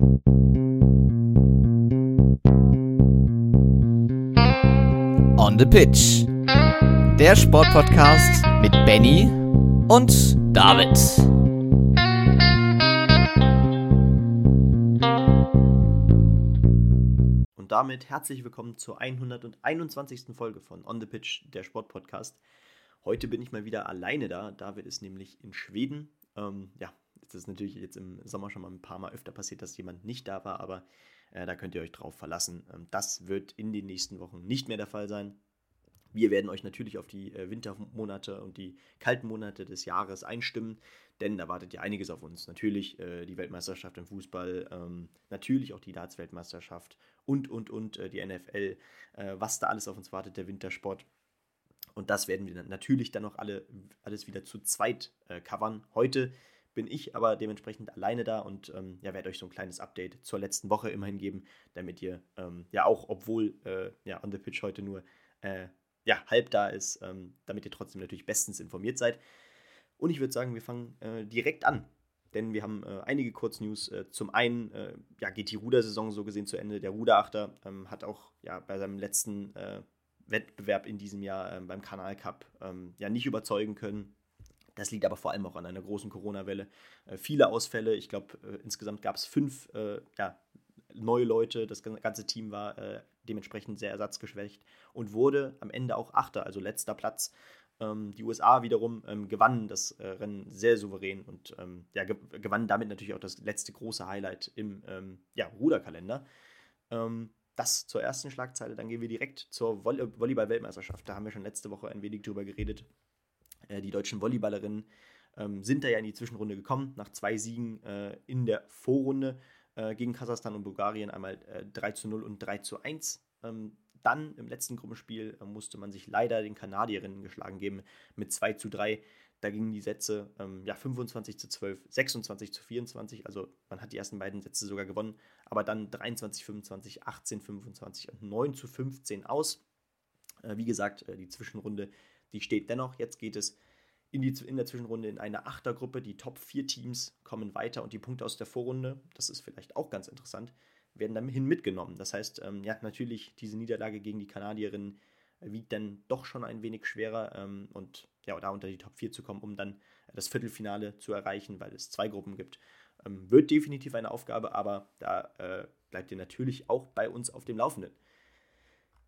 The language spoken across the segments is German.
On the Pitch. Der Sportpodcast mit Benny und David. Und damit herzlich willkommen zur 121. Folge von On the Pitch, der Sportpodcast. Heute bin ich mal wieder alleine da. David ist nämlich in Schweden. Ähm, ja, das ist natürlich jetzt im Sommer schon mal ein paar Mal öfter passiert, dass jemand nicht da war, aber äh, da könnt ihr euch drauf verlassen. Ähm, das wird in den nächsten Wochen nicht mehr der Fall sein. Wir werden euch natürlich auf die äh, Wintermonate und die kalten Monate des Jahres einstimmen, denn da wartet ja einiges auf uns. Natürlich äh, die Weltmeisterschaft im Fußball, ähm, natürlich auch die Darts-Weltmeisterschaft und, und, und äh, die NFL, äh, was da alles auf uns wartet, der Wintersport. Und das werden wir natürlich dann noch alle, alles wieder zu zweit äh, covern. Heute bin ich aber dementsprechend alleine da und ähm, ja, werde euch so ein kleines Update zur letzten Woche immerhin geben, damit ihr ähm, ja auch, obwohl äh, ja on the pitch heute nur äh, ja, halb da ist, ähm, damit ihr trotzdem natürlich bestens informiert seid. Und ich würde sagen, wir fangen äh, direkt an, denn wir haben äh, einige Kurznews. Äh, zum einen äh, ja, geht die Rudersaison so gesehen zu Ende. Der Ruderachter ähm, hat auch ja, bei seinem letzten Wettbewerb in diesem Jahr ähm, beim Kanal Cup ähm, ja nicht überzeugen können das liegt aber vor allem auch an einer großen Corona-Welle. Äh, viele Ausfälle. Ich glaube, äh, insgesamt gab es fünf äh, ja, neue Leute. Das ganze Team war äh, dementsprechend sehr ersatzgeschwächt und wurde am Ende auch Achter, also letzter Platz. Ähm, die USA wiederum ähm, gewannen das äh, Rennen sehr souverän und ähm, ja, ge gewannen damit natürlich auch das letzte große Highlight im ähm, ja, Ruderkalender. Ähm, das zur ersten Schlagzeile. Dann gehen wir direkt zur Volley Volleyball-Weltmeisterschaft. Da haben wir schon letzte Woche ein wenig drüber geredet. Äh, die deutschen Volleyballerinnen ähm, sind da ja in die Zwischenrunde gekommen, nach zwei Siegen äh, in der Vorrunde äh, gegen Kasachstan und Bulgarien, einmal 3 zu 0 und 3 zu 1. Ähm, dann im letzten Gruppenspiel musste man sich leider den Kanadierinnen geschlagen geben mit 2 zu 3. Da gingen die Sätze ähm, ja, 25 zu 12, 26 zu 24. Also man hat die ersten beiden Sätze sogar gewonnen, aber dann 23, 25, 18, 25 und 9 zu 15 aus. Äh, wie gesagt, äh, die Zwischenrunde die steht dennoch. Jetzt geht es in, die, in der Zwischenrunde in eine Achtergruppe. Die Top 4 Teams kommen weiter und die Punkte aus der Vorrunde, das ist vielleicht auch ganz interessant, werden dahin mitgenommen. Das heißt, ähm, ja, natürlich, diese Niederlage gegen die Kanadierinnen wiegt dann doch schon ein wenig schwerer ähm, und ja, da unter die Top 4 zu kommen, um dann das Viertelfinale zu erreichen, weil es zwei Gruppen gibt. Ähm, wird definitiv eine Aufgabe, aber da äh, bleibt ihr natürlich auch bei uns auf dem Laufenden.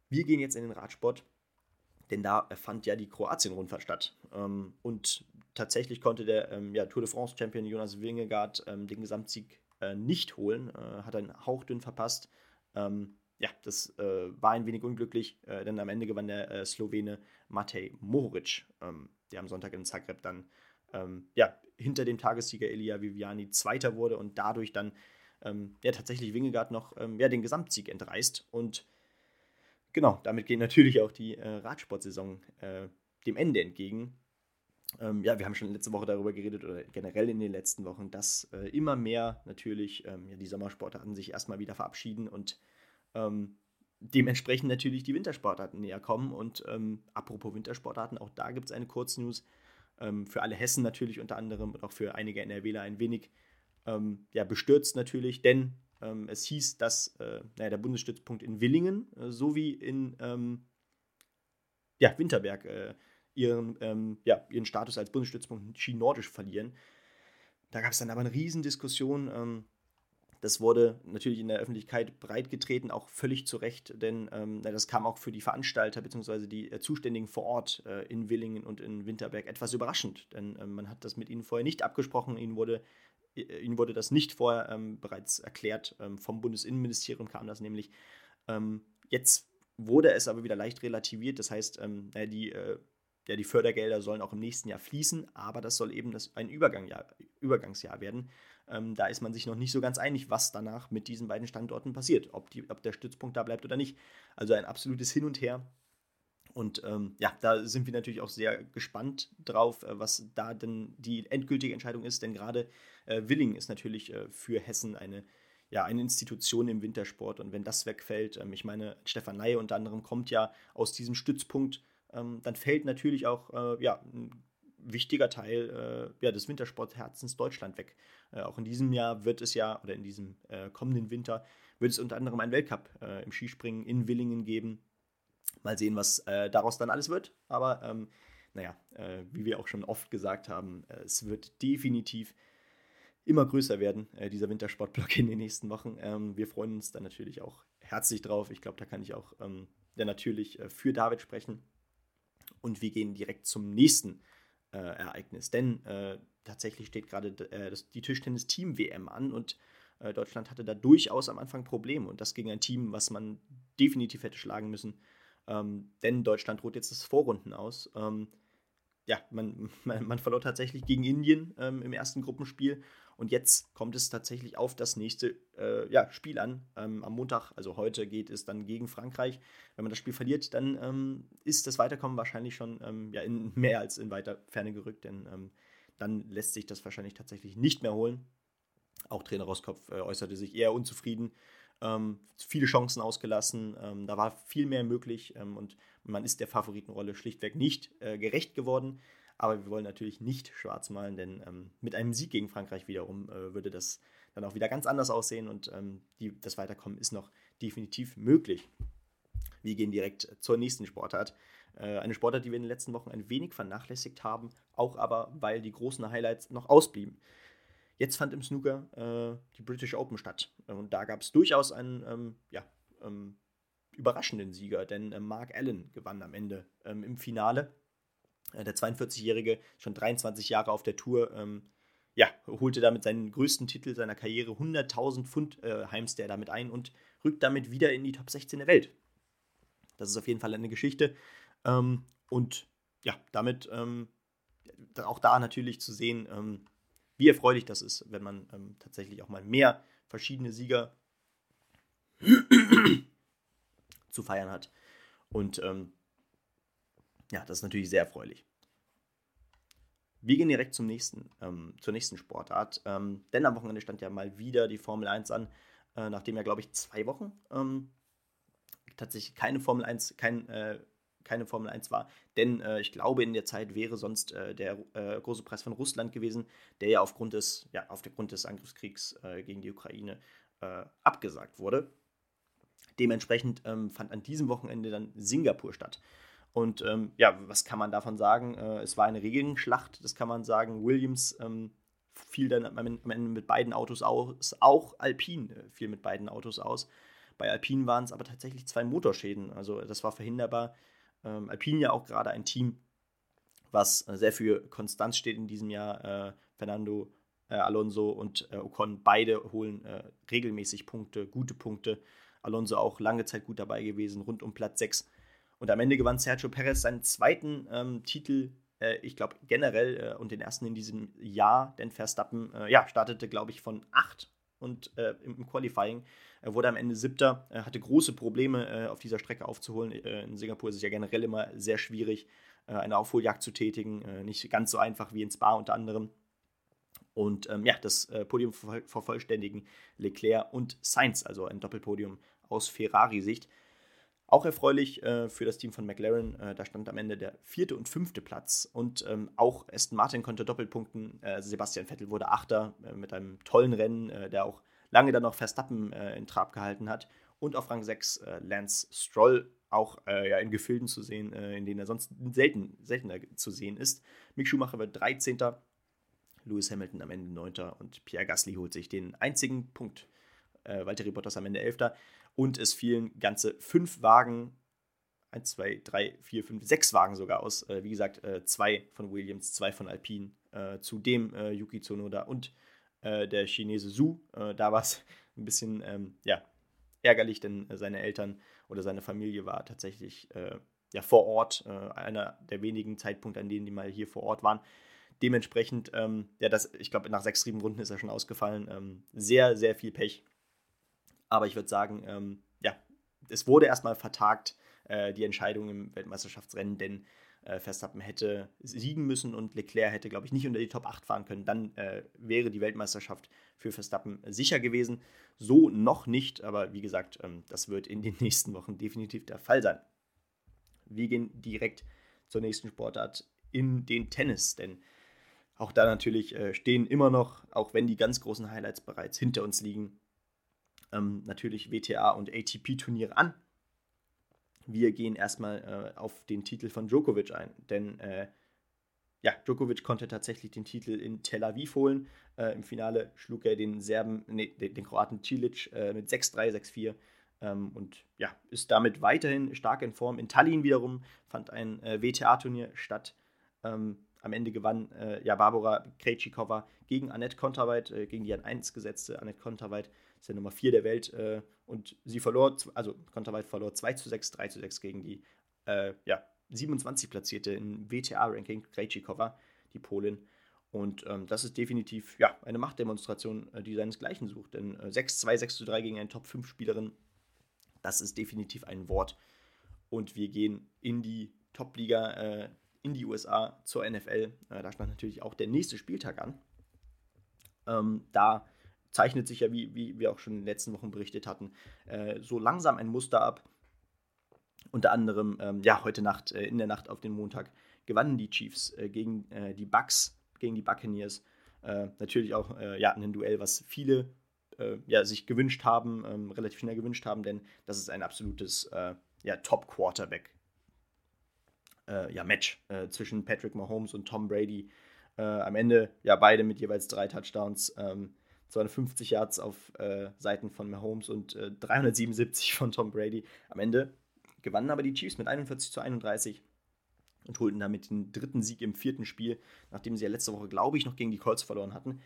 Wir gehen jetzt in den Radsport denn da fand ja die Kroatien-Rundfahrt statt. Ähm, und tatsächlich konnte der ähm, ja, Tour de France-Champion Jonas Wingegaard ähm, den Gesamtsieg äh, nicht holen, äh, hat einen hauchdünn verpasst. Ähm, ja, das äh, war ein wenig unglücklich, äh, denn am Ende gewann der äh, Slowene Matej Mohoric, ähm, der am Sonntag in Zagreb dann ähm, ja, hinter dem Tagessieger Elia Viviani Zweiter wurde und dadurch dann ja, tatsächlich Wingegaard noch ja, den Gesamtsieg entreißt und genau, damit geht natürlich auch die äh, Radsportsaison äh, dem Ende entgegen. Ähm, ja, wir haben schon letzte Woche darüber geredet oder generell in den letzten Wochen, dass äh, immer mehr natürlich ähm, ja, die Sommersportarten sich erstmal wieder verabschieden und ähm, dementsprechend natürlich die Wintersportarten näher kommen. Und ähm, apropos Wintersportarten, auch da gibt es eine Kurznews. Ähm, für alle Hessen natürlich unter anderem und auch für einige NRWler ein wenig ähm, ja, bestürzt natürlich, denn ähm, es hieß, dass äh, naja, der Bundesstützpunkt in Willingen äh, sowie in ähm, ja, Winterberg äh, ihren, ähm, ja, ihren Status als Bundesstützpunkt Ski-Nordisch verlieren. Da gab es dann aber eine Riesendiskussion. Ähm, das wurde natürlich in der Öffentlichkeit breitgetreten, auch völlig zu Recht, denn ähm, das kam auch für die Veranstalter bzw. die äh, Zuständigen vor Ort äh, in Willingen und in Winterberg etwas überraschend, denn äh, man hat das mit ihnen vorher nicht abgesprochen. Ihnen wurde ihnen wurde das nicht vorher ähm, bereits erklärt. Ähm, vom Bundesinnenministerium kam das nämlich. Ähm, jetzt wurde es aber wieder leicht relativiert. Das heißt, ähm, die, äh, ja, die Fördergelder sollen auch im nächsten Jahr fließen, aber das soll eben das, ein Übergangjahr, Übergangsjahr werden. Ähm, da ist man sich noch nicht so ganz einig, was danach mit diesen beiden Standorten passiert, ob, die, ob der Stützpunkt da bleibt oder nicht. Also ein absolutes Hin und Her. Und ähm, ja, da sind wir natürlich auch sehr gespannt drauf, äh, was da denn die endgültige Entscheidung ist, denn gerade äh, Willing ist natürlich äh, für Hessen eine, ja, eine Institution im Wintersport. Und wenn das wegfällt, ähm, ich meine, Stefan Ney unter anderem kommt ja aus diesem Stützpunkt, ähm, dann fällt natürlich auch äh, ja, ein wichtiger Teil äh, ja, des Wintersportherzens Deutschland weg. Äh, auch in diesem Jahr wird es ja, oder in diesem kommenden Winter, wird es unter anderem einen Weltcup im Skispringen in Willingen geben. Mal sehen, was äh, daraus dann alles wird. Aber ähm, naja, äh, wie wir auch schon oft gesagt haben, äh, es wird definitiv immer größer werden, dieser Wintersportblock in den nächsten Wochen. Ähm, wir freuen uns dann natürlich auch herzlich drauf. Ich glaube, da kann ich auch ähm, ja, natürlich für David sprechen. Und wir gehen direkt zum nächsten äh, Ereignis. Denn äh, tatsächlich steht gerade äh, die Tischtennis-Team-WM an und äh, Deutschland hatte da durchaus am Anfang Probleme. Und das gegen ein Team, was man definitiv hätte schlagen müssen. Ähm, denn Deutschland droht jetzt das Vorrunden aus. Ähm, ja, man, man, man, verlor tatsächlich gegen Indien ähm, im ersten Gruppenspiel und jetzt kommt es tatsächlich auf das nächste äh, ja, Spiel an. Ähm, am Montag, also heute, geht es dann gegen Frankreich. Wenn man das Spiel verliert, dann ähm, ist das Weiterkommen wahrscheinlich schon ähm, ja, in mehr als in weiter Ferne gerückt, denn dann lässt sich das wahrscheinlich tatsächlich nicht mehr holen. Auch Trainer Roskopf äh, äußerte sich eher unzufrieden. Ähm, viele Chancen ausgelassen, ähm, da war viel mehr möglich und man ist der Favoritenrolle schlichtweg nicht äh, gerecht geworden. Aber wir wollen natürlich nicht schwarz malen, denn ähm, mit einem Sieg gegen Frankreich wiederum äh, würde das dann auch wieder ganz anders aussehen und ähm, die, das Weiterkommen ist noch definitiv möglich. Wir gehen direkt zur nächsten Sportart. Äh, eine Sportart, die wir in den letzten Wochen ein wenig vernachlässigt haben, auch aber, weil die großen Highlights noch ausblieben. Jetzt fand im Snooker äh, die British Open statt und da gab es durchaus einen ähm, ja, ähm, überraschenden Sieger, denn äh, Mark Allen gewann am Ende ähm, im Finale äh, der 42-Jährige, schon 23 Jahre auf der Tour, ähm, ja, holte damit seinen größten Titel seiner Karriere, 100.000 Pfund äh, heimst er damit ein und rückt damit wieder in die Top 16 der Welt. Das ist auf jeden Fall eine Geschichte. Ähm, und ja, damit ähm, auch da natürlich zu sehen, wie erfreulich das ist, wenn man ähm, tatsächlich auch mal mehr verschiedene Sieger zu feiern hat. Und ähm, ja, das ist natürlich sehr erfreulich. Wir gehen direkt zum nächsten, ähm, zur nächsten Sportart. Ähm, denn am Wochenende stand ja mal wieder die Formel 1 an, äh, nachdem ja, glaube ich, zwei Wochen ähm, tatsächlich keine Formel 1, kein, äh, keine Formel 1 war. Denn äh, ich glaube, in der Zeit wäre sonst äh, der äh, große Preis von Russland gewesen, der ja aufgrund des, ja, aufgrund des Angriffskriegs äh, gegen die Ukraine abgesagt wurde. Dementsprechend ähm, fand an diesem Wochenende dann Singapur statt. Und ähm, ja, was kann man davon sagen? Äh, es war eine Regenschlacht, das kann man sagen. Williams ähm, fiel dann am Ende mit beiden Autos aus. Auch Alpine äh, fiel mit beiden Autos aus. Bei Alpine waren es aber tatsächlich zwei Motorschäden. Also das war verhinderbar. Ähm, Alpine ja auch gerade ein Team, was äh, sehr für Konstanz steht in diesem Jahr. Äh, Fernando äh, Alonso und Ocon beide holen regelmäßig Punkte, gute Punkte. Alonso auch lange Zeit gut dabei gewesen, rund um Platz 6 und am Ende gewann Sergio Perez seinen zweiten ähm, Titel, äh, ich glaube generell äh, und den ersten in diesem Jahr, denn Verstappen äh, ja, startete, glaube ich, von 8 und äh, im, Qualifying. Er wurde am Ende siebter, hatte große Probleme äh, auf dieser Strecke aufzuholen. Äh, in Singapur ist es ja generell immer sehr schwierig, eine Aufholjagd zu tätigen. nicht ganz so einfach wie in Spa unter anderem. Und ähm, ja, das Podium vervollständigen Leclerc und Sainz, also ein Doppelpodium aus Ferrari-Sicht. Auch erfreulich äh, für das Team von McLaren, äh, da stand am Ende der vierte und fünfte Platz. Und ähm, auch Aston Martin konnte doppelpunkten. Äh, Sebastian Vettel wurde Achter äh, mit einem tollen Rennen, äh, der auch lange dann noch Verstappen äh, in Trab gehalten hat. Und auf Rang 6 Lance Stroll, auch ja, in Gefilden zu sehen, in denen er sonst selten, seltener zu sehen ist. Mick Schumacher wird 13. Lewis Hamilton am Ende 9. und Pierre Gasly holt sich den einzigen Punkt. Äh, Valtteri Bottas am Ende 11 und es fielen ganze fünf Wagen, eins, zwei, drei, vier, fünf, sechs Wagen sogar aus. Äh, wie gesagt, äh, zwei von Williams, zwei von Alpine, äh, zudem äh, Yuki Tsunoda und äh, der Chinese Su. Äh, da war es ein bisschen ähm, ja, ärgerlich, denn seine Eltern oder seine Familie war tatsächlich ja, vor Ort, einer der wenigen Zeitpunkte, an denen die mal hier vor Ort waren. Dementsprechend, ähm, ja, das, ich glaube, nach sechs Runden ist er schon ausgefallen. Ähm, sehr, sehr viel Pech aber ich würde sagen, ähm, ja, es wurde erstmal vertagt, äh, die Entscheidung im Weltmeisterschaftsrennen, denn äh, Verstappen hätte siegen müssen und Leclerc hätte, glaube ich, nicht unter die Top 8 fahren können. Dann äh, wäre die Weltmeisterschaft für Verstappen sicher gewesen. So noch nicht, aber wie gesagt, ähm, das wird in den nächsten Wochen definitiv der Fall sein. Wir gehen direkt zur nächsten Sportart in den Tennis, denn auch da natürlich äh, stehen immer noch, auch wenn die ganz großen Highlights bereits hinter uns liegen, ähm, natürlich WTA und ATP-Turniere an. Wir gehen erstmal äh, auf den Titel von Djokovic ein, denn äh, ja, Djokovic konnte tatsächlich den Titel in Tel Aviv holen. Äh, Im Finale schlug er den Serben, nee, den, Kroaten Cilic äh, mit 6-3, 6-4 ähm, und ja, ist damit weiterhin stark in Form. In Tallinn wiederum fand ein äh, WTA-Turnier statt. Ähm, am Ende gewann äh, ja Barbara Krejcikova gegen Annette Konterweit, äh, gegen die an 1 gesetzte Annette Konterweit, ist ja Nummer 4 der Welt. Äh, und sie verlor, also Konterweit verlor 2 zu 6, 3 zu 6 gegen die äh, ja, 27 platzierte im WTA-Ranking Krejcikova, die Polin. Und ähm, das ist definitiv ja, eine Machtdemonstration, äh, die seinesgleichen sucht. Denn 6-2, äh, 6-3 gegen eine Top-5-Spielerin, das ist definitiv ein Wort. Und wir gehen in die Top-Liga, äh, in die USA zur NFL. Äh, da stand natürlich auch der nächste Spieltag an. Ähm, da zeichnet sich ja, wie, wie wir auch schon in den letzten Wochen berichtet hatten, äh, so langsam ein Muster ab. Unter anderem, ähm, ja, heute Nacht, äh, in der Nacht auf den Montag, gewannen die Chiefs äh, gegen äh, die Bucks, gegen die Buccaneers. Äh, natürlich auch ja, ein Duell, was viele ja, sich gewünscht haben, ähm, relativ schnell gewünscht haben, denn das ist ein absolutes ja, Top-Quarterback. ja, Match zwischen Patrick Mahomes und Tom Brady. am Ende ja beide mit jeweils drei Touchdowns. Ähm, 250 Yards auf äh, Seiten von Mahomes und äh, 377 von Tom Brady. Am Ende gewannen aber die Chiefs mit 41 zu 31 und holten damit den dritten Sieg im vierten Spiel, nachdem sie ja letzte Woche, glaube ich, noch gegen die Colts verloren hatten.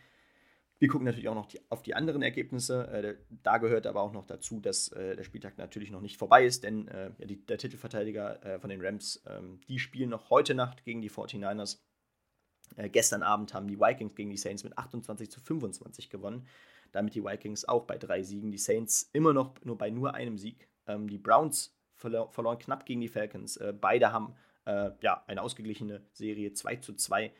Wir gucken natürlich auch noch die, auf die anderen Ergebnisse. Äh, da gehört aber auch noch dazu, dass äh, der Spieltag natürlich noch nicht vorbei ist, denn äh, die, der Titelverteidiger äh, von den Rams, ähm, die spielen noch heute Nacht gegen die 49ers. Äh, gestern Abend haben die Vikings gegen die Saints mit 28 zu 25 gewonnen. Damit die Vikings auch bei drei Siegen. Die Saints immer noch nur bei nur einem Sieg. Ähm, die Browns verlo verloren knapp gegen die Falcons. Äh, beide haben äh, ja, eine ausgeglichene Serie 2 zu 2.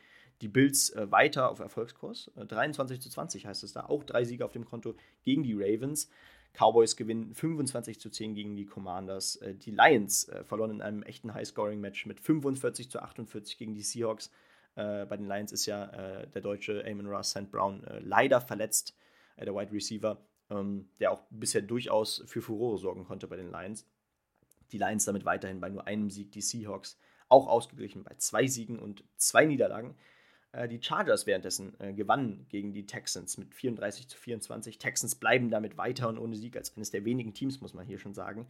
Die Bills äh, weiter auf Erfolgskurs. 23 äh, zu 20 heißt es da. Auch drei Siege auf dem Konto gegen die Ravens. Cowboys gewinnen 25 zu 10 gegen die Commanders. Äh, die Lions verloren in einem echten High-Scoring-Match mit 45 zu 48 gegen die Seahawks. Äh, bei den Lions ist ja äh, der deutsche Amon Ross St. Brown äh, leider verletzt, äh, der Wide Receiver, ähm, der auch bisher durchaus für Furore sorgen konnte bei den Lions. Die Lions damit weiterhin bei nur einem Sieg, die Seahawks auch ausgeglichen bei zwei Siegen und zwei Niederlagen. Äh, die Chargers währenddessen äh, gewannen gegen die Texans mit 34 zu 24. Texans bleiben damit weiter und ohne Sieg als eines der wenigen Teams, muss man hier schon sagen.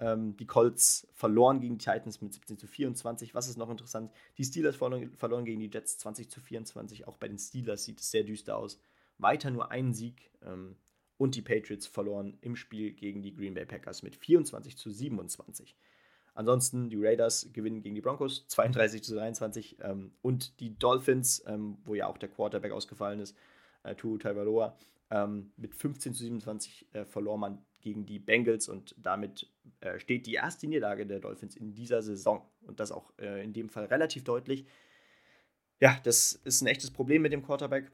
Ähm, die Colts verloren gegen die Titans mit 17 zu 24. Was ist noch interessant? Die Steelers verloren, verloren gegen die Jets 20 zu 24. Auch bei den Steelers sieht es sehr düster aus. Weiter nur ein Sieg. Ähm, und die Patriots verloren im Spiel gegen die Green Bay Packers mit 24 zu 27. Ansonsten die Raiders gewinnen gegen die Broncos 32 zu 23 ähm, und die Dolphins, ähm, wo ja auch der Quarterback ausgefallen ist, äh, Tua Tagovailoa, ähm, mit 15 zu 27 äh, verlor man gegen die Bengals und damit äh, steht die erste Niederlage der Dolphins in dieser Saison. Und das auch äh, in dem Fall relativ deutlich. Ja, das ist ein echtes Problem mit dem Quarterback.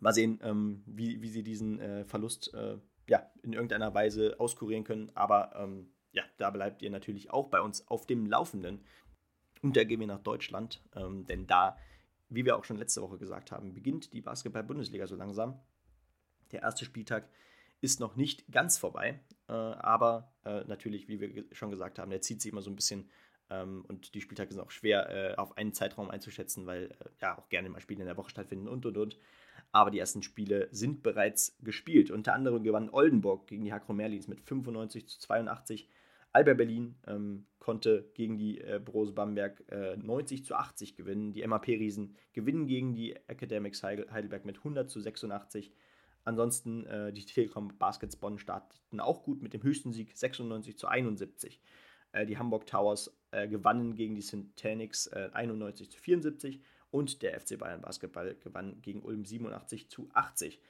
Mal sehen, ähm, wie, wie sie diesen äh, Verlust äh, ja, in irgendeiner Weise auskurieren können. Aber ähm, ja, da bleibt ihr natürlich auch bei uns auf dem Laufenden. Und da gehen wir nach Deutschland, ähm, denn da, wie wir auch schon letzte Woche gesagt haben, beginnt die Basketball-Bundesliga so langsam. Der erste Spieltag ist noch nicht ganz vorbei, äh, aber äh, natürlich, wie wir schon gesagt haben, der zieht sich immer so ein bisschen ähm, und die Spieltage sind auch schwer äh, auf einen Zeitraum einzuschätzen, weil äh, ja auch gerne mal Spiele in der Woche stattfinden und und und. Aber die ersten Spiele sind bereits gespielt. Unter anderem gewann Oldenburg gegen die Hakro Merlins mit 95 zu 82. Alba Berlin ähm, konnte gegen die äh, Brose Bamberg äh, 90 zu 80 gewinnen. Die MAP-Riesen gewinnen gegen die Academics Heidelberg mit 100 zu 86. Ansonsten äh, die Telekom Baskets Bonn starteten auch gut mit dem höchsten Sieg 96 zu 71. Äh, die Hamburg Towers äh, gewannen gegen die Syntanix 91 äh, zu 74 und der FC Bayern Basketball gewann gegen Ulm 87 zu 80.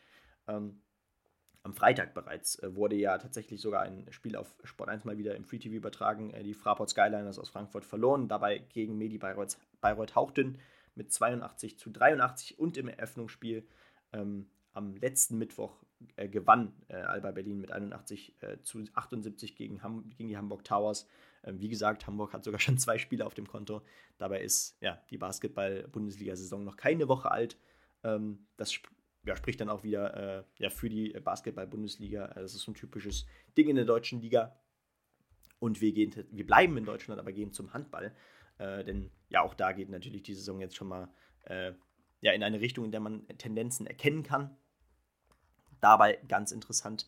Ähm, am Freitag bereits äh, wurde ja tatsächlich sogar ein Spiel auf Sport 1 mal wieder im Free TV übertragen. Äh, die Fraport Skyliners aus Frankfurt verloren, dabei gegen Medi Bayreuth, Bayreuth Hauchten mit 82 zu 83 und im Eröffnungsspiel ähm, am letzten Mittwoch äh, gewann äh, Alba Berlin mit 81 äh, zu 78 gegen, Ham gegen die Hamburg Towers. Ähm, wie gesagt, Hamburg hat sogar schon zwei Spiele auf dem Konto. Dabei ist ja, die Basketball-Bundesliga-Saison noch keine Woche alt. Ähm, das sp ja, spricht dann auch wieder äh, ja, für die Basketball-Bundesliga. Das ist so ein typisches Ding in der deutschen Liga. Und wir, gehen, wir bleiben in Deutschland, aber gehen zum Handball. Äh, denn ja, auch da geht natürlich die Saison jetzt schon mal äh, ja, in eine Richtung, in der man Tendenzen erkennen kann. Dabei ganz interessant,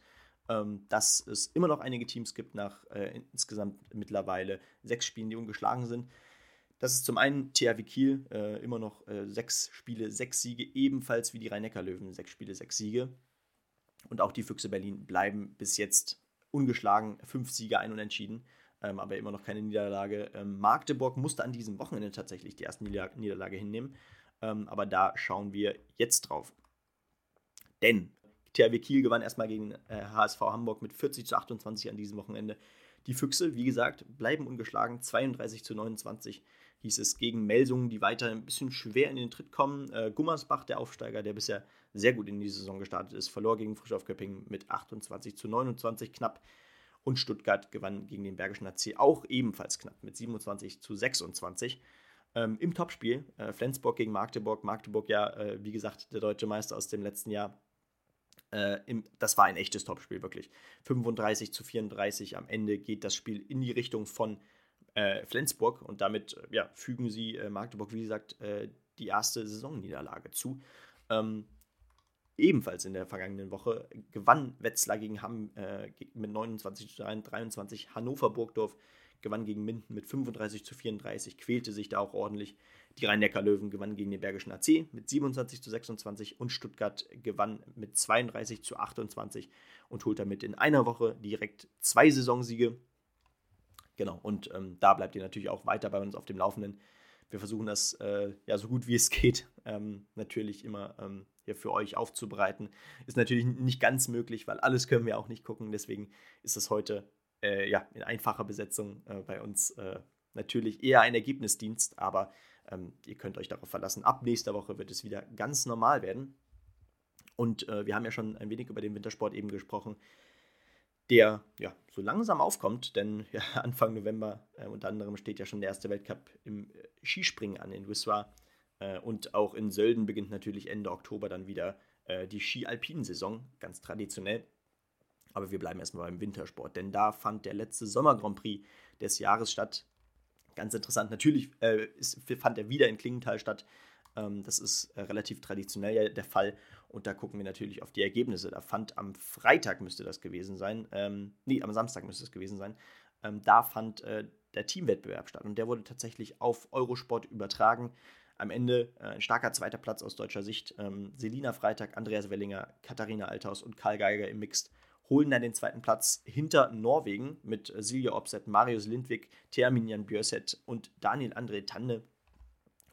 ähm, dass es immer noch einige Teams gibt nach äh, insgesamt mittlerweile sechs Spielen, die ungeschlagen sind. Das ist zum einen THW Kiel, äh, immer noch äh, sechs Spiele, sechs Siege, ebenfalls wie die Rhein-Neckar-Löwen, sechs Spiele, sechs Siege. Und auch die Füchse Berlin bleiben bis jetzt ungeschlagen, fünf Siege, ein Unentschieden ähm, aber immer noch keine Niederlage. Ähm, Magdeburg musste an diesem Wochenende tatsächlich die erste Nieder Niederlage hinnehmen, ähm, aber da schauen wir jetzt drauf. Denn THW Kiel gewann erstmal gegen äh, HSV Hamburg mit 40 zu 28 an diesem Wochenende. Die Füchse, wie gesagt, bleiben ungeschlagen. 32 zu 29 hieß es gegen Melsungen, die weiter ein bisschen schwer in den Tritt kommen. Äh, Gummersbach, der Aufsteiger, der bisher sehr gut in die Saison gestartet ist, verlor gegen Frisch auf Köpping mit 28 zu 29 knapp. Und Stuttgart gewann gegen den Bergischen AC auch ebenfalls knapp mit 27 zu 26. Ähm, Im Topspiel äh, Flensburg gegen Magdeburg. Magdeburg ja, äh, wie gesagt, der deutsche Meister aus dem letzten Jahr. Äh, im, das war ein echtes Topspiel, wirklich. 35 zu 34. Am Ende geht das Spiel in die Richtung von äh, Flensburg und damit äh, ja, fügen sie äh, Magdeburg, wie gesagt, die erste Saisonniederlage zu. Ähm, ebenfalls in der vergangenen Woche gewann Wetzlar gegen Hamm äh, mit 29 zu 23. Hannover Burgdorf gewann gegen Minden mit 35 zu 34, quälte sich da auch ordentlich. Die Rhein-Neckar-Löwen gewannen gegen den Bergischen AC mit 27 zu 26 und Stuttgart gewann mit 32 zu 28 und holt damit in einer Woche direkt zwei Saisonsiege. Genau, und ähm, da bleibt ihr natürlich auch weiter bei uns auf dem Laufenden. Wir versuchen das äh, ja so gut wie es geht ähm, natürlich immer ähm, hier für euch aufzubereiten. Ist natürlich nicht ganz möglich, weil alles können wir auch nicht gucken. Deswegen ist es heute äh, ja in einfacher Besetzung äh, bei uns äh, natürlich eher ein Ergebnisdienst, aber ähm, ihr könnt euch darauf verlassen. Ab nächster Woche wird es wieder ganz normal werden. Und äh, wir haben ja schon ein wenig über den Wintersport eben gesprochen der ja so langsam aufkommt, denn ja, Anfang November äh, unter anderem steht ja schon der erste Weltcup im äh, Skispringen an in Wiswa äh, und auch in Sölden beginnt natürlich Ende Oktober dann wieder äh, die Ski-Alpinen-Saison, ganz traditionell. Aber wir bleiben erstmal beim Wintersport, denn da fand der letzte Sommer-Grand Prix des Jahres statt. Ganz interessant, natürlich äh, ist, fand er wieder in Klingenthal statt. Ähm, das ist äh, relativ traditionell der Fall. Und da gucken wir natürlich auf die Ergebnisse. Da fand am Freitag müsste das gewesen sein, ähm, nee, am Samstag müsste es gewesen sein. Ähm, da fand äh, der Teamwettbewerb statt und der wurde tatsächlich auf Eurosport übertragen. Am Ende äh, ein starker zweiter Platz aus deutscher Sicht. Ähm, Selina Freitag, Andreas Wellinger, Katharina Althaus und Karl Geiger im Mixed holen dann den zweiten Platz hinter Norwegen mit Silja Opset, Marius Lindwig, Terminian Björset und Daniel André Tande.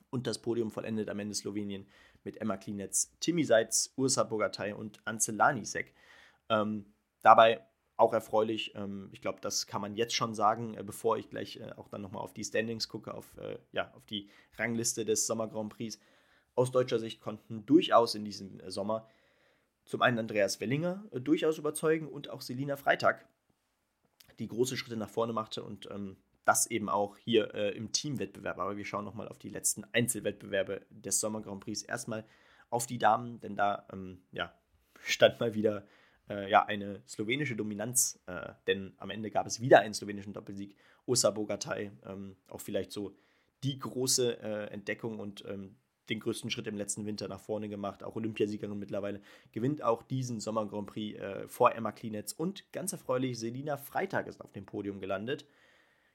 Und das Podium vollendet am Ende Slowenien mit Emma Klinetz, Timmy Seitz, Ursa Bogatay und Ancelani Sek. Ähm, dabei auch erfreulich. Ähm, ich glaube, das kann man jetzt schon sagen, äh, bevor ich gleich äh, auch dann nochmal auf die Standings gucke, auf, äh, ja, auf die Rangliste des Sommer Grand Prix. Aus deutscher Sicht konnten durchaus in diesem äh, Sommer zum einen Andreas Wellinger äh, durchaus überzeugen und auch Selina Freitag, die große Schritte nach vorne machte und ähm, das eben auch hier äh, im Teamwettbewerb. Aber wir schauen nochmal auf die letzten Einzelwettbewerbe des Sommer Grand Prix. Erstmal auf die Damen, denn da ähm, ja, stand mal wieder äh, ja, eine slowenische Dominanz, äh, denn am Ende gab es wieder einen slowenischen Doppelsieg. Osa Bogatay, ähm, auch vielleicht so die große äh, Entdeckung und ähm, den größten Schritt im letzten Winter nach vorne gemacht, auch Olympiasiegerin mittlerweile, gewinnt auch diesen Sommer Grand Prix äh, vor Emma Klinetz und ganz erfreulich, Selina Freitag ist auf dem Podium gelandet.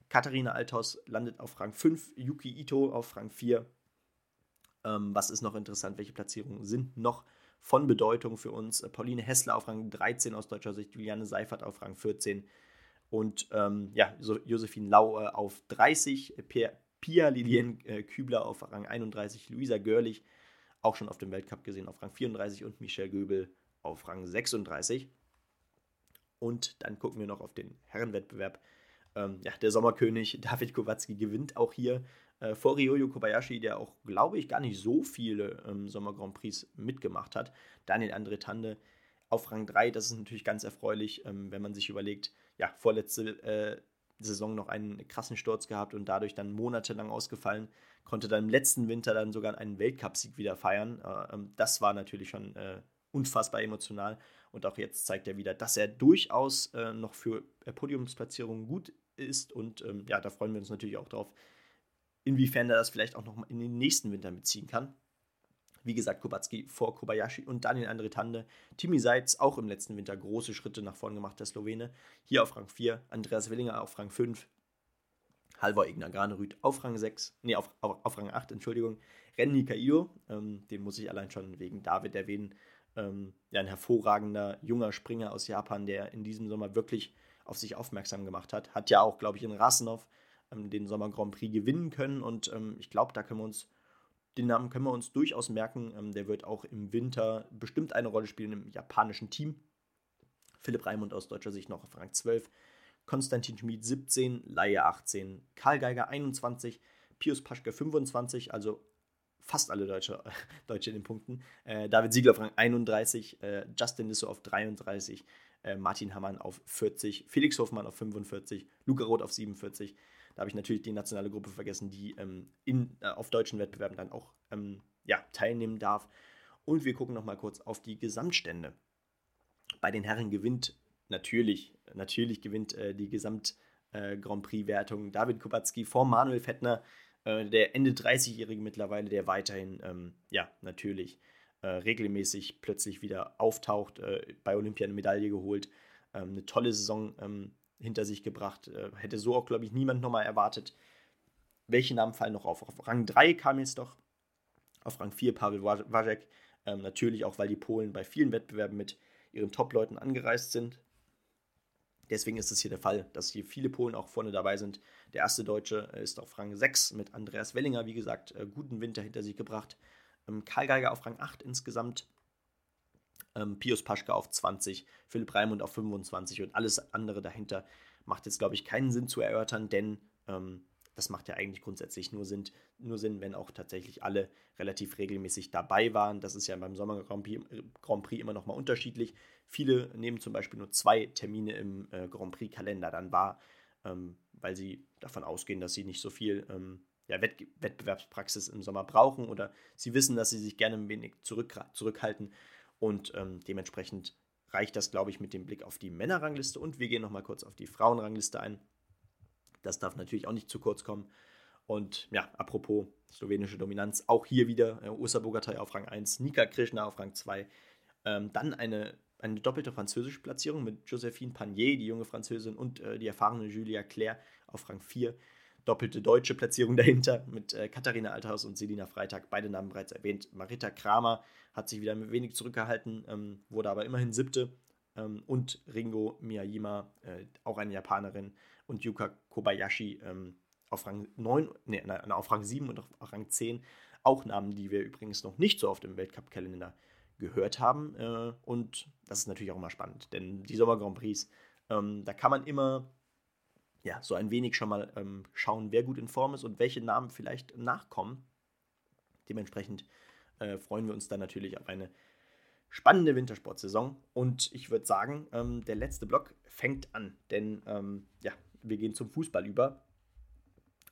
Katharina Althaus landet auf Rang 5, Yuki Ito auf Rang 4. Ähm, was ist noch interessant? Welche Platzierungen sind noch von Bedeutung für uns? Äh, Pauline Hessler auf Rang 13 aus deutscher Sicht, Juliane Seifert auf Rang 14 und ähm, ja, Josephine Lau äh, auf 30, Pia, Pia Lilien äh, Kübler auf Rang 31, Luisa Görlich auch schon auf dem Weltcup gesehen auf Rang 34 und Michelle Göbel auf Rang 36. Und dann gucken wir noch auf den Herrenwettbewerb. Ähm, ja, der Sommerkönig David Kowalski gewinnt auch hier äh, vor Ryoyo Kobayashi, der auch, glaube ich, gar nicht so viele ähm, Sommer Grand Prix mitgemacht hat. Daniel André Tande auf Rang 3. Das ist natürlich ganz erfreulich, ähm, wenn man sich überlegt, ja, vorletzte äh, Saison noch einen krassen Sturz gehabt und dadurch dann monatelang ausgefallen, konnte dann im letzten Winter dann sogar einen Weltcupsieg wieder feiern. Äh, ähm, das war natürlich schon äh, unfassbar emotional und auch jetzt zeigt er wieder, dass er durchaus äh, noch für Podiumsplatzierungen gut ist und ähm, ja, da freuen wir uns natürlich auch drauf, inwiefern er das vielleicht auch noch in den nächsten Winter mitziehen kann. Wie gesagt, Kubacki vor Kobayashi und dann in andere Tande. Timi Seitz auch im letzten Winter große Schritte nach vorn gemacht, der Slowene. Hier auf Rang 4, Andreas Willinger auf Rang 5, Halvor Ignar Granerüth auf Rang 6, nee, auf, auf, auf Rang 8, Entschuldigung. Renny Kaido, ähm, den muss ich allein schon wegen David erwähnen. Ähm, ja, ein hervorragender junger Springer aus Japan, der in diesem Sommer wirklich auf sich aufmerksam gemacht hat. Hat ja auch, glaube ich, in Rasenov ähm, den Sommer Grand Prix gewinnen können und ähm, ich glaube, da können wir uns den Namen können wir uns durchaus merken. Ähm, der wird auch im Winter bestimmt eine Rolle spielen im japanischen Team. Philipp Raimund aus deutscher Sicht noch auf Rang 12. Konstantin Schmid 17, Laie 18, Karl Geiger 21, Pius Paschke 25, also fast alle Deutsche, Deutsche in den Punkten. Äh, David Siegler auf Rang 31, äh, Justin Nisso auf 33, äh, Martin Hammann auf 40, Felix Hofmann auf 45, Luca Roth auf 47. Da habe ich natürlich die nationale Gruppe vergessen, die ähm, in, äh, auf deutschen Wettbewerben dann auch ähm, ja, teilnehmen darf. Und wir gucken nochmal kurz auf die Gesamtstände. Bei den Herren gewinnt natürlich, natürlich gewinnt äh, die Gesamt äh, Grand Prix-Wertung David Kubacki vor Manuel Fettner, äh, der Ende 30-Jährige mittlerweile, der weiterhin, ähm, ja, natürlich äh, regelmäßig plötzlich wieder auftaucht, äh, bei Olympia eine Medaille geholt, ähm, eine tolle Saison ähm, hinter sich gebracht. Äh, hätte so auch, glaube ich, niemand nochmal erwartet. Welche Namen fallen noch auf? Auf Rang 3 kam jetzt doch. Auf Rang 4 Pavel Wajek. Ähm, natürlich auch, weil die Polen bei vielen Wettbewerben mit ihren Top-Leuten angereist sind. Deswegen ist es hier der Fall, dass hier viele Polen auch vorne dabei sind. Der erste Deutsche ist auf Rang 6 mit Andreas Wellinger, wie gesagt, äh, guten Winter hinter sich gebracht. Ähm, Karl Geiger auf Rang 8 insgesamt ähm, Pius Paschke auf 20, Philipp Raimund auf 25 und alles andere dahinter macht jetzt, glaube ich, keinen Sinn zu erörtern, denn ähm, das macht ja eigentlich grundsätzlich nur Sinn, nur Sinn, wenn auch tatsächlich alle relativ regelmäßig dabei waren. Das ist ja beim Sommer Grand Prix, Grand Prix immer nochmal unterschiedlich. Viele nehmen zum Beispiel nur zwei Termine im äh, Grand Prix-Kalender dann wahr, ähm, weil sie davon ausgehen, dass sie nicht so viel ähm, ja, Wett Wettbewerbspraxis im Sommer brauchen oder sie wissen, dass sie sich gerne ein wenig zurück zurückhalten und ähm, dementsprechend reicht das, glaube ich, mit dem Blick auf die Männerrangliste. Und wir gehen nochmal kurz auf die Frauenrangliste ein. Das darf natürlich auch nicht zu kurz kommen. Und ja, apropos slowenische Dominanz, auch hier wieder äh, Ursa Bogatay auf Rang 1, Nika Krishna auf Rang 2. Ähm, dann eine, eine doppelte französische Platzierung mit Josephine Panier, die junge Französin, und äh, die erfahrene Julia Claire auf Rang 4 doppelte deutsche Platzierung dahinter mit äh, Katharina Althaus und Selina Freitag. Beide Namen bereits erwähnt. Marita Kramer hat sich wieder ein wenig zurückgehalten, ähm, wurde aber immerhin siebte. Ähm, und Ringo Miyajima, äh, auch eine Japanerin, und Yuka Kobayashi ähm, auf Rang 9, nee, nein, auf Rang 7 und auf Rang 10. Auch Namen, die wir übrigens noch nicht so oft im Weltcup-Kalender gehört haben. Äh, und das ist natürlich auch immer spannend, denn die Sommer Grand Prix, ähm, da kann man immer ja, so ein wenig schon mal ähm, schauen, wer gut in Form ist und welche Namen vielleicht nachkommen. Dementsprechend äh, freuen wir uns dann natürlich auf eine spannende Wintersportsaison. Und ich würde sagen, ähm, der letzte Block fängt an, denn ähm, ja, wir gehen zum Fußball über.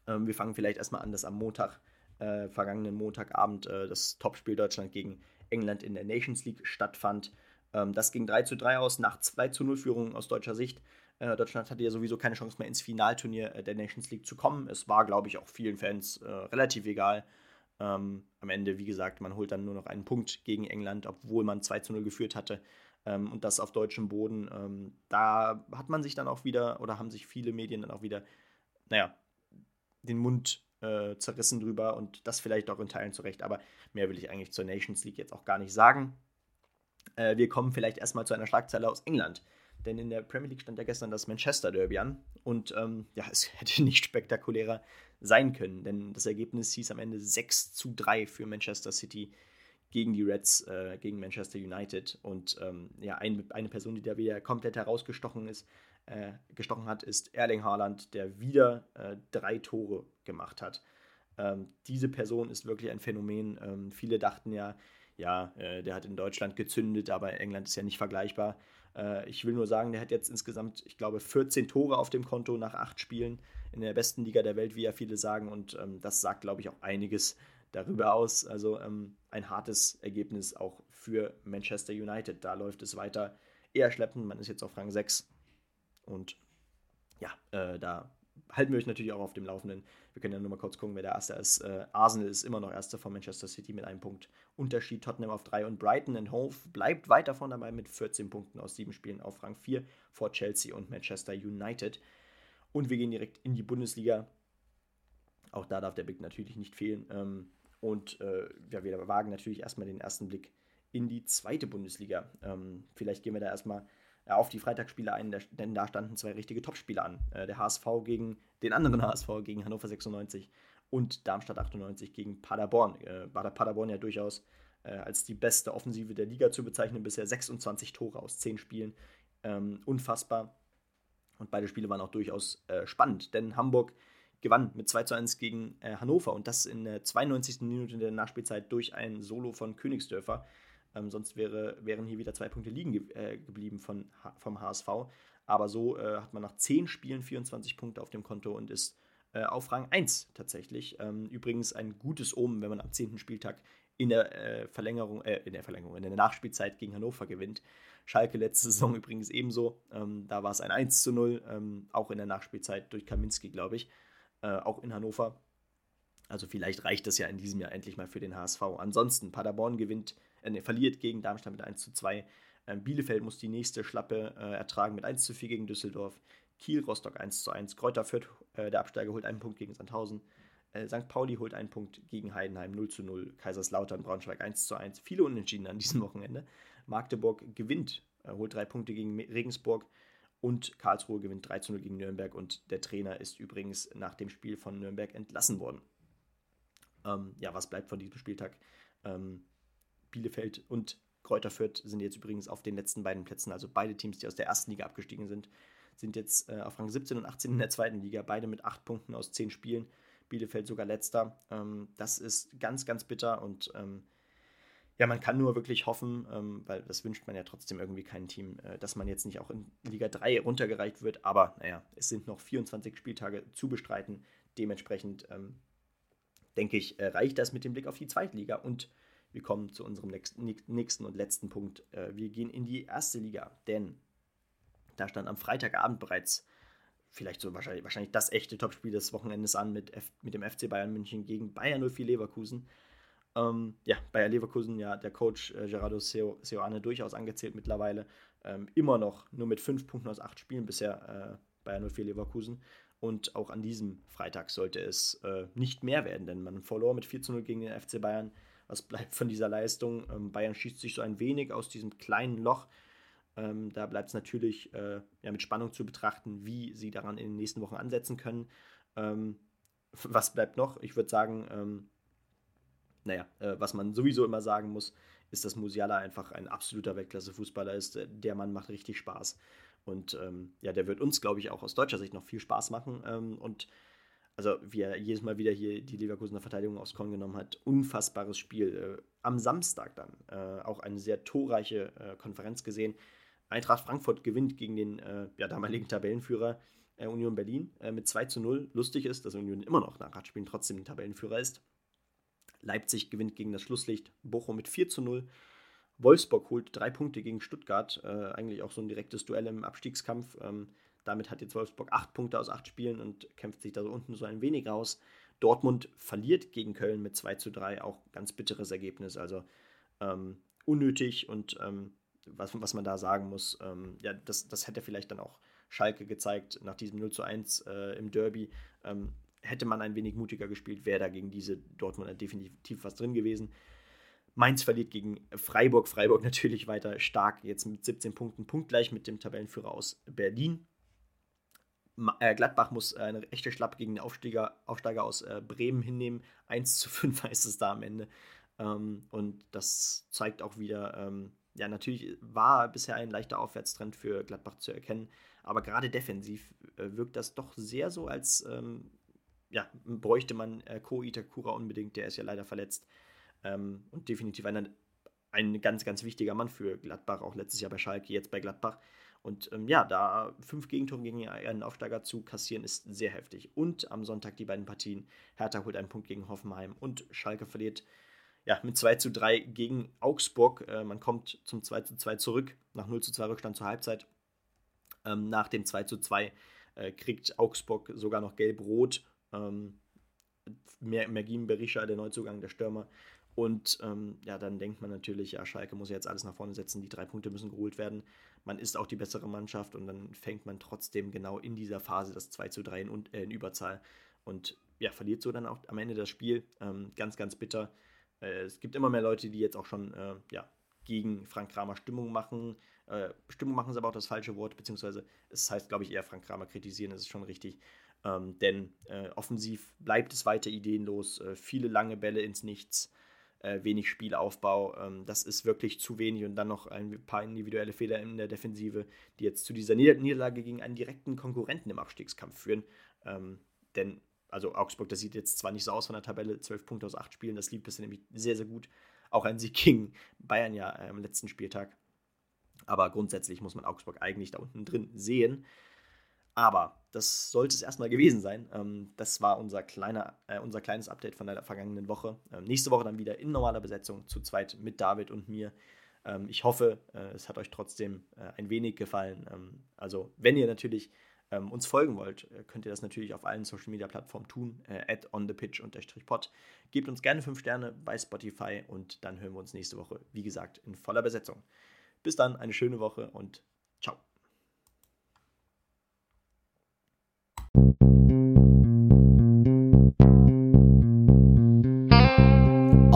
Ähm, wir fangen vielleicht erstmal an, dass am Montag, äh, vergangenen Montagabend, äh, das Topspiel Deutschland gegen England in der Nations League stattfand. Ähm, das ging 3 zu 3 aus, nach 2 zu 0 Führung aus deutscher Sicht. Äh, Deutschland hatte ja sowieso keine Chance mehr ins Finalturnier äh, der Nations League zu kommen. Es war, glaube ich, auch vielen Fans äh, relativ egal. Ähm, am Ende, wie gesagt, man holt dann nur noch einen Punkt gegen England, obwohl man 2 zu 0 geführt hatte. Ähm, und das auf deutschem Boden. Ähm, da hat man sich dann auch wieder, oder haben sich viele Medien dann auch wieder, naja, den Mund äh, zerrissen drüber und das vielleicht auch in Teilen zurecht. Aber mehr will ich eigentlich zur Nations League jetzt auch gar nicht sagen. Äh, wir kommen vielleicht erstmal zu einer Schlagzeile aus England. Denn in der Premier League stand ja gestern das Manchester Derby an. Und ähm, ja, es hätte nicht spektakulärer sein können, denn das Ergebnis hieß am Ende 6 zu 3 für Manchester City gegen die Reds, äh, gegen Manchester United. Und ähm, ja, ein, eine Person, die da wieder komplett herausgestochen ist, äh, gestochen hat, ist Erling Haaland, der wieder äh, drei Tore gemacht hat. Ähm, diese Person ist wirklich ein Phänomen. Ähm, viele dachten ja, ja, äh, der hat in Deutschland gezündet, aber England ist ja nicht vergleichbar. Äh, ich will nur sagen, der hat jetzt insgesamt, ich glaube, 14 Tore auf dem Konto nach acht Spielen in der besten Liga der Welt, wie ja viele sagen. Und ähm, das sagt, glaube ich, auch einiges darüber aus. Also ähm, ein hartes Ergebnis auch für Manchester United. Da läuft es weiter eher schleppend. Man ist jetzt auf Rang 6. Und ja, äh, da halten wir euch natürlich auch auf dem Laufenden. Wir können ja nur mal kurz gucken, wer der Erste ist. Äh, Arsenal ist immer noch Erster von Manchester City mit einem Punkt Unterschied. Tottenham auf 3 und Brighton and Hove bleibt weit davon dabei mit 14 Punkten aus 7 Spielen auf Rang 4 vor Chelsea und Manchester United. Und wir gehen direkt in die Bundesliga. Auch da darf der Blick natürlich nicht fehlen. Ähm, und äh, ja, wir wagen natürlich erstmal den ersten Blick in die zweite Bundesliga. Ähm, vielleicht gehen wir da erstmal auf die Freitagsspiele ein, denn da standen zwei richtige Topspiele an. Äh, der HSV gegen den anderen HSV, gegen Hannover 96 und Darmstadt 98 gegen Paderborn. Äh, war der Paderborn ja durchaus als die beste Offensive der Liga zu bezeichnen, bisher 26 Tore aus 10 Spielen. Ähm, unfassbar. Und beide Spiele waren auch durchaus spannend, denn Hamburg gewann mit 2 zu 1 gegen Hannover und das in der 92. Minute der Nachspielzeit durch ein Solo von Königsdörfer. Ähm, sonst wäre, wären hier wieder zwei Punkte liegen ge äh, geblieben von, vom HSV. Aber so äh, hat man nach zehn Spielen 24 Punkte auf dem Konto und ist äh, auf Rang 1 tatsächlich. Ähm, übrigens ein gutes Omen, wenn man am 10. Spieltag in der äh, Verlängerung, äh, in der Verlängerung, in der Nachspielzeit gegen Hannover gewinnt. Schalke letzte Saison übrigens ebenso. Ähm, da war es ein 1 zu 0, ähm, auch in der Nachspielzeit durch Kaminski, glaube ich. Äh, auch in Hannover. Also vielleicht reicht das ja in diesem Jahr endlich mal für den HSV. Ansonsten, Paderborn gewinnt äh, verliert gegen Darmstadt mit 1 zu 2. Ähm, Bielefeld muss die nächste Schlappe äh, ertragen mit 1 zu 4 gegen Düsseldorf. Kiel, Rostock 1 zu 1. Kräuter Fürth, äh, der Absteiger, holt einen Punkt gegen Sandhausen. Äh, St. Pauli holt einen Punkt gegen Heidenheim 0 zu 0. Kaiserslautern, Braunschweig 1 zu 1. Viele Unentschieden an diesem Wochenende. Magdeburg gewinnt, äh, holt drei Punkte gegen Regensburg. Und Karlsruhe gewinnt 3 zu 0 gegen Nürnberg. Und der Trainer ist übrigens nach dem Spiel von Nürnberg entlassen worden. Ähm, ja, was bleibt von diesem Spieltag? Ähm, Bielefeld und Kräuter Fürth sind jetzt übrigens auf den letzten beiden Plätzen. Also beide Teams, die aus der ersten Liga abgestiegen sind, sind jetzt äh, auf Rang 17 und 18 in der zweiten Liga. Beide mit acht Punkten aus zehn Spielen. Bielefeld sogar letzter. Ähm, das ist ganz, ganz bitter und ähm, ja, man kann nur wirklich hoffen, ähm, weil das wünscht man ja trotzdem irgendwie keinem Team, äh, dass man jetzt nicht auch in Liga 3 runtergereicht wird. Aber naja, es sind noch 24 Spieltage zu bestreiten. Dementsprechend ähm, denke ich, äh, reicht das mit dem Blick auf die Zweitliga und wir kommen zu unserem nächsten und letzten Punkt. Äh, wir gehen in die erste Liga, denn da stand am Freitagabend bereits vielleicht so wahrscheinlich, wahrscheinlich das echte Topspiel des Wochenendes an mit, F, mit dem FC Bayern München gegen Bayern 04 Leverkusen. Ähm, ja, Bayer Leverkusen, ja, der Coach äh, Gerardo Seoane durchaus angezählt mittlerweile. Ähm, immer noch nur mit fünf Punkten aus acht Spielen bisher äh, Bayern 04 Leverkusen. Und auch an diesem Freitag sollte es äh, nicht mehr werden, denn man verlor mit 4 zu 0 gegen den FC Bayern was bleibt von dieser Leistung? Ähm, Bayern schießt sich so ein wenig aus diesem kleinen Loch. Ähm, da bleibt es natürlich äh, ja, mit Spannung zu betrachten, wie sie daran in den nächsten Wochen ansetzen können. Ähm, was bleibt noch? Ich würde sagen, ähm, naja, äh, was man sowieso immer sagen muss, ist, dass Musiala einfach ein absoluter Weltklasse-Fußballer ist. Äh, der Mann macht richtig Spaß. Und ähm, ja, der wird uns, glaube ich, auch aus deutscher Sicht noch viel Spaß machen. Ähm, und also wie er jedes Mal wieder hier die Leverkusener Verteidigung aufs Korn genommen hat. Unfassbares Spiel. Äh, am Samstag dann äh, auch eine sehr torreiche äh, Konferenz gesehen. Eintracht Frankfurt gewinnt gegen den äh, ja, damaligen Tabellenführer äh, Union Berlin äh, mit 2 zu 0. Lustig ist, dass Union immer noch nach Radspielen trotzdem Tabellenführer ist. Leipzig gewinnt gegen das Schlusslicht Bochum mit 4 zu 0. Wolfsburg holt drei Punkte gegen Stuttgart. eigentlich auch so ein direktes Duell im Abstiegskampf. Ähm, damit hat jetzt Wolfsburg acht Punkte aus acht Spielen und kämpft sich da so unten so ein wenig raus. Dortmund verliert gegen Köln mit 2 zu 3, auch ganz bitteres Ergebnis. Also ähm, unnötig und ähm, was, was man da sagen muss, ähm, ja, das, das hätte vielleicht dann auch Schalke gezeigt nach diesem 0 zu 1 äh, im Derby. Ähm, hätte man ein wenig mutiger gespielt, wäre da gegen diese Dortmunder definitiv was drin gewesen. Mainz verliert gegen Freiburg. Freiburg natürlich weiter stark, jetzt mit 17 Punkten, punktgleich mit dem Tabellenführer aus Berlin. Äh, Gladbach muss äh, eine echte Schlappe gegen den Aufsteiger, Aufsteiger aus äh, Bremen hinnehmen. 1 zu 5 heißt es da am Ende. Ähm, und das zeigt auch wieder, ähm, ja, natürlich war bisher ein leichter Aufwärtstrend für Gladbach zu erkennen, aber gerade defensiv wirkt das doch sehr so, als ähm, ja, bräuchte man Ko Itakura unbedingt, der ist ja leider verletzt. und definitiv einer ein ganz, ganz wichtiger Mann für Gladbach, auch letztes Jahr bei Schalke, jetzt bei Gladbach. Und ähm, ja, da fünf Gegentore gegen einen Aufsteiger zu kassieren, ist sehr heftig. Und am Sonntag die beiden Partien. Hertha holt einen Punkt gegen Hoffenheim und Schalke verliert ja, mit 2 zu 3 gegen Augsburg. Äh, man kommt zum 2 zu 2 zurück, nach 0 zu 2 Rückstand zur Halbzeit. Ähm, nach dem 2 zu 2 äh, kriegt Augsburg sogar noch gelb-rot. Ähm, Mergin Berisha, der Neuzugang der Stürmer, und ähm, ja, dann denkt man natürlich, ja, Schalke muss jetzt alles nach vorne setzen, die drei Punkte müssen geholt werden. Man ist auch die bessere Mannschaft und dann fängt man trotzdem genau in dieser Phase das 2 zu 3 in, äh, in Überzahl und ja, verliert so dann auch am Ende das Spiel. Ähm, ganz, ganz bitter. Äh, es gibt immer mehr Leute, die jetzt auch schon äh, ja, gegen Frank Kramer Stimmung machen. Äh, Stimmung machen ist aber auch das falsche Wort, beziehungsweise es heißt, glaube ich, eher Frank Kramer kritisieren, das ist schon richtig. Ähm, denn äh, offensiv bleibt es weiter ideenlos, äh, viele lange Bälle ins Nichts äh, wenig Spielaufbau. Ähm, das ist wirklich zu wenig und dann noch ein paar individuelle Fehler in der Defensive, die jetzt zu dieser Nieder Niederlage gegen einen direkten Konkurrenten im Abstiegskampf führen. Ähm, denn, also Augsburg, das sieht jetzt zwar nicht so aus von der Tabelle, 12 Punkte aus 8 Spielen, das lief bisher nämlich sehr, sehr gut. Auch ein Sieg gegen Bayern ja äh, am letzten Spieltag. Aber grundsätzlich muss man Augsburg eigentlich da unten drin sehen. Aber das sollte es erstmal gewesen sein. Ähm, das war unser, kleiner, äh, unser kleines Update von der vergangenen Woche. Ähm, nächste Woche dann wieder in normaler Besetzung, zu zweit mit David und mir. Ähm, ich hoffe, äh, es hat euch trotzdem äh, ein wenig gefallen. Ähm, also, wenn ihr natürlich ähm, uns folgen wollt, äh, könnt ihr das natürlich auf allen Social Media Plattformen tun, äh, onthepitch-pod. Gebt uns gerne 5 Sterne bei Spotify und dann hören wir uns nächste Woche, wie gesagt, in voller Besetzung. Bis dann, eine schöne Woche und